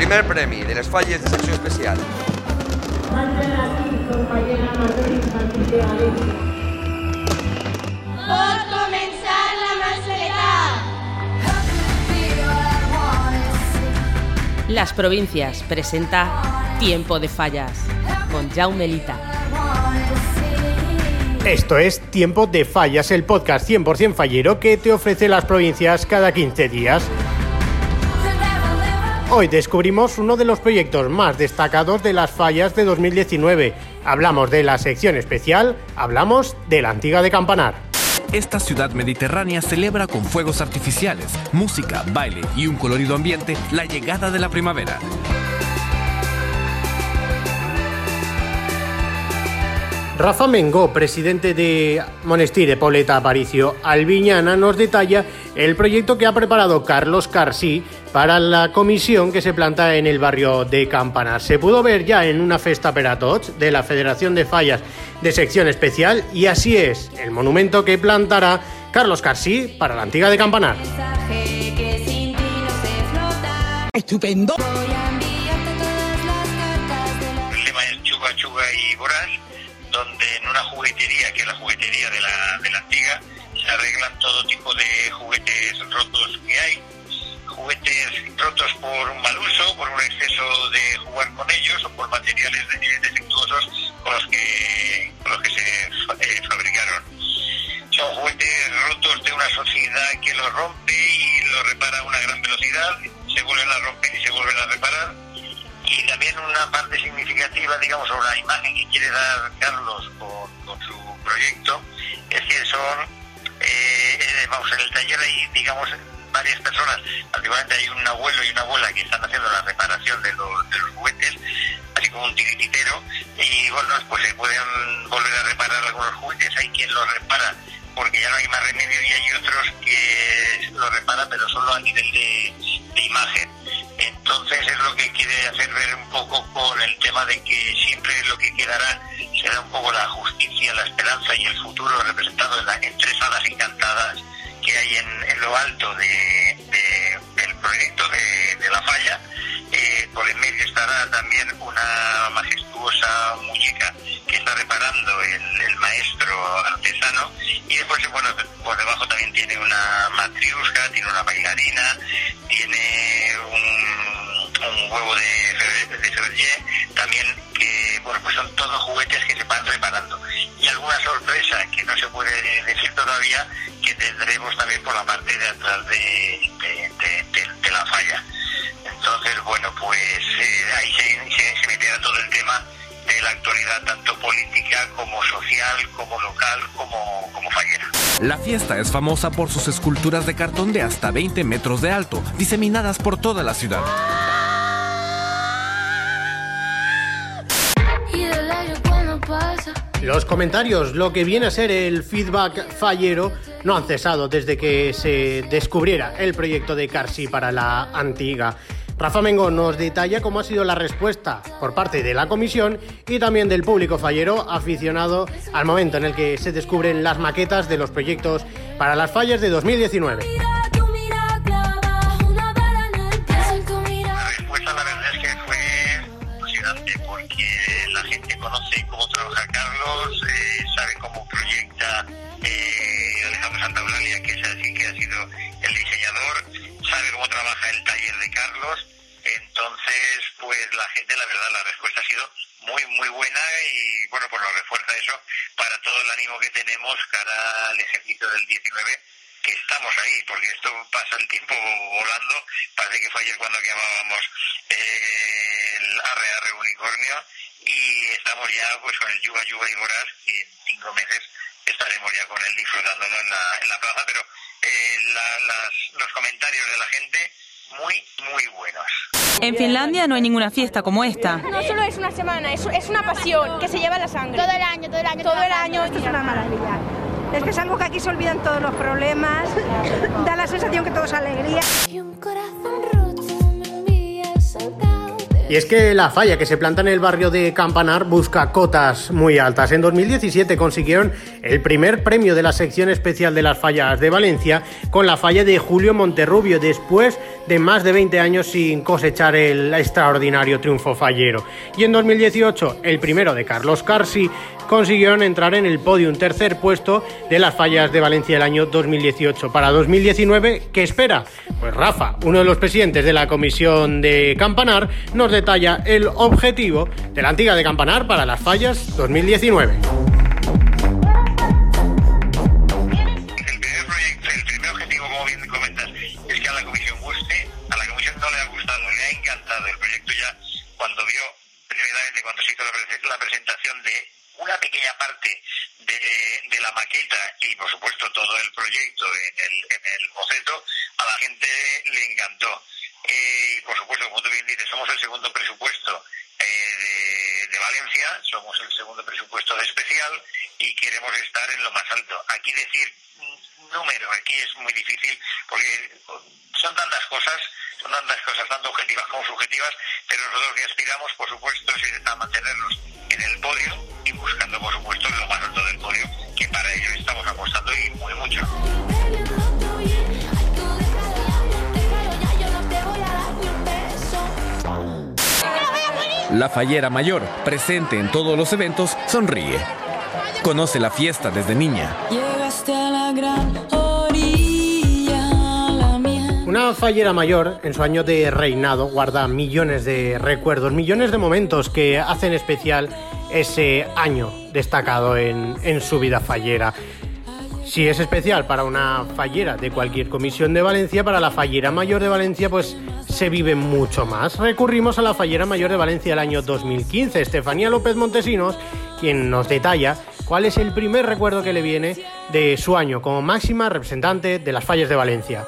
primer premi de les falles de secció especial. Pot començar la mascleta. Las Provincias presenta Tiempo de Fallas con Jaume Lita. Esto es Tiempo de Fallas, el podcast 100% fallero que te ofrece las provincias cada 15 días. Hoy descubrimos uno de los proyectos más destacados de las fallas de 2019. Hablamos de la sección especial, hablamos de la antigua de Campanar. Esta ciudad mediterránea celebra con fuegos artificiales, música, baile y un colorido ambiente la llegada de la primavera. Rafa Mengó, presidente de Monestir Poleta Aparicio Albiñana, nos detalla el proyecto que ha preparado Carlos Carsí para la comisión que se planta en el barrio de Campanar. Se pudo ver ya en una festa per a tots de la Federación de Fallas de sección especial y así es el monumento que plantará Carlos Carsí para la antigua de Campanar. Estupendo. Juguetería, que es la juguetería de la, de la antigua, se arreglan todo tipo de juguetes rotos que hay. Juguetes rotos por un mal uso, por un exceso de jugar con ellos o por materiales de- defectuosos con los que, con los que se eh, fabricaron. Son juguetes rotos de una sociedad que los rompe y los repara a una gran velocidad, se vuelven a romper y se vuelven a reparar y también una parte significativa, digamos, o la imagen que quiere dar Carlos con, su proyecto, es que son, eh, vamos, en el taller hay, digamos, varias personas, particularmente hay un abuelo y una abuela que están haciendo la reparación de los, de los juguetes, así como un tirititero, y bueno, pues se pueden volver a reparar algunos juguetes, hay quien los repara porque ya no hay más remedio y hay otros que lo reparan, pero solo a nivel de imagen. Entonces es lo que quiere hacer ver un poco con el tema de que siempre lo que quedará será un poco la justicia, la esperanza y el futuro representado en, la- en tres hadas encantadas que hay en, en lo alto de- de- del proyecto de, de la falla. Eh, por en medio estará también una majestuosa muñeca que está reparando el, el maestro artesano y después bueno por debajo también tiene una matriusca, tiene una bailarina, tiene un, huevo de, de también que bueno pues son todos juguetes que se van reparando y alguna sorpresa que no se puede decir todavía que tendremos también por la parte de atrás de, de- de- de- la falla. Entonces, bueno, pues eh, ahí se, se, se todo el tema de la actualidad, tanto política como social, como local, como, como fallera. La fiesta es famosa por sus esculturas de cartón de hasta 20 metros de alto, diseminadas por toda la ciudad. Los comentarios, lo que viene a ser el feedback fallero, no han cesado desde que se descubriera el proyecto de Carsi para la antigua. Rafa Mengo nos detalla cómo ha sido la respuesta por parte de la comisión y también del público fallero aficionado al momento en el que se descubren las maquetas de los proyectos para las fallas de 2019. Porque la gente conoce cómo trabaja Carlos, eh, sabe cómo proyecta eh, Alejandro Santaolalia, que es así que ha sido el diseñador, sabe cómo trabaja el taller de Carlos, entonces pues la gente la verdad la respuesta ha sido muy muy buena y bueno pues nos refuerza eso para todo el ánimo que tenemos cara al ejercicio del 19 que estamos ahí, porque esto pasa el tiempo volando. Parece que fue ayer cuando quemábamos eh, el Arre Arre Unicornio y estamos ya pues con el Yuga Yuga y Boras y en cinco meses estaremos ya con él disfrutándolo en la, en la plaza, pero eh, la- las- los comentarios de la gente muy, muy buenos. En Finlandia no hay ninguna fiesta como esta. No solo es una semana, es, es una pasión que se lleva la sangre. Todo el año, todo el año. Todo el año. Esto es una maravilla. Es que es algo que aquí se olvidan todos los problemas. Da la sensación que todo es alegría. Y es que la falla que se planta en el barrio de Campanar busca cotas muy altas. En 2017 consiguieron el primer premio de la sección especial de las fallas de Valencia con la falla de Julio Monterrubio, después de más de 20 años sin cosechar el extraordinario triunfo fallero. Y en 2018, el primero de Carlos Carsi, consiguieron entrar en el podium tercer puesto de las fallas de Valencia el año 2018. Para 2019, ¿qué espera? Pues Rafa, uno de los presidentes de la comisión de Campanar, nos detalla el objetivo de la antigua de Campanar para las fallas 2019. La, prese- la presentación de una pequeña parte de, de la maqueta y por supuesto todo el proyecto en el, en el boceto, a la gente le encantó. Eh, y por supuesto, como tú bien dices, somos el segundo presupuesto eh, de, de Valencia, somos el segundo presupuesto de especial y queremos estar en lo más alto. Aquí decir número, aquí es muy difícil porque son tantas cosas, son tantas cosas, tanto objetivas como subjetivas, pero nosotros que aspiramos, por supuesto, es a mantenernos en el podio y buscando, por supuesto, lo más alto del podio, que para ello estamos apostando y muy mucho. La fallera mayor, presente en todos los eventos, sonríe. Conoce la fiesta desde niña. Llegaste a la gran. Una fallera mayor, en su año de reinado, guarda millones de recuerdos, millones de momentos que hacen especial ese año destacado en, su vida fallera. Si es especial para una fallera de cualquier comisión de Valencia, para la fallera mayor de Valencia, pues se vive mucho más. Recurrimos a la fallera mayor de Valencia del año 2015, Estefanía López Montesinos, quien nos detalla cuál es el primer recuerdo que le viene de su año como máxima representante de las fallas de Valencia.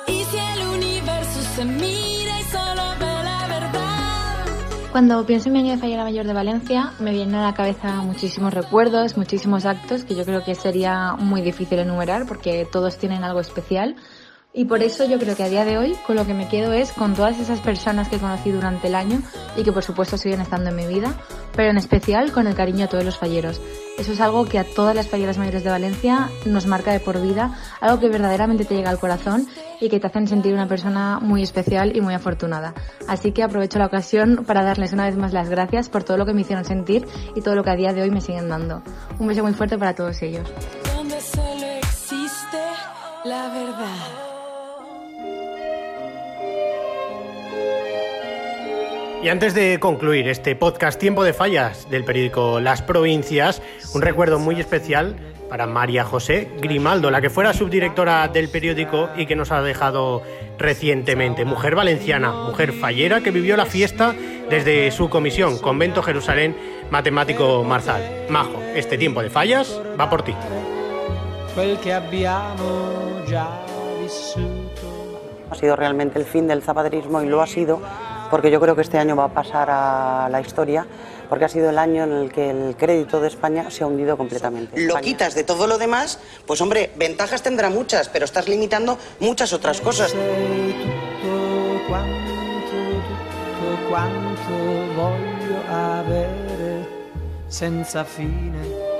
Cuando pienso en mi año de Fallera Mayor de Valencia, me vienen a la cabeza muchísimos recuerdos, muchísimos actos que yo creo que sería muy difícil enumerar porque todos tienen algo especial. Y por eso yo creo que a día de hoy con lo que me quedo es con todas esas personas que conocí durante el año y que por supuesto siguen estando en mi vida, pero en especial con el cariño a todos los falleros. Eso es algo que a todas las falleras mayores de Valencia nos marca de por vida, algo que verdaderamente te llega al corazón y que te hacen sentir una persona muy especial y muy afortunada. Así que aprovecho la ocasión para darles una vez más las gracias por todo lo que me hicieron sentir y todo lo que a día de hoy me siguen dando. Un beso muy fuerte para todos ellos. Donde solo existe la verdad. Y antes de concluir este podcast Tiempo de Fallas del periódico Las Provincias, un recuerdo muy especial para María José Grimaldo, la que fuera subdirectora del periódico y que nos ha dejado recientemente. Mujer valenciana, mujer fallera que vivió la fiesta desde su comisión, Convento Jerusalén Matemático Marzal. Majo, este tiempo de fallas va por ti. Ha sido realmente el fin del zapaterismo y lo ha sido porque yo creo que este año va a pasar a la historia porque ha sido el año en el que el crédito de España se ha hundido completamente. lo España- quitas de todo lo demás, pues hombre, ventajas tendrá muchas, pero estás limitando muchas otras cosas. Senza fine.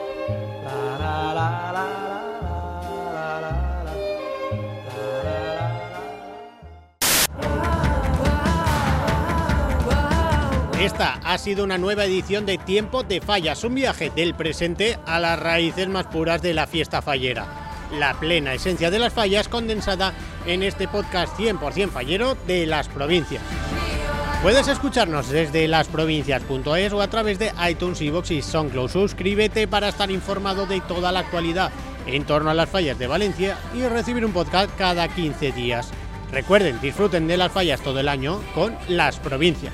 Esta ha sido una nueva edición de Tiempo de Fallas, un viaje del presente a las raíces más puras de la fiesta fallera. La plena esencia de las fallas condensada en este podcast 100% fallero de las provincias. Puedes escucharnos desde lasprovincias.es o a través de iTunes, iVoox y SoundCloud. Suscríbete para estar informado de toda la actualidad en torno a las fallas de Valencia y recibir un podcast cada 15 días. Recuerden, disfruten de las fallas todo el año con las provincias.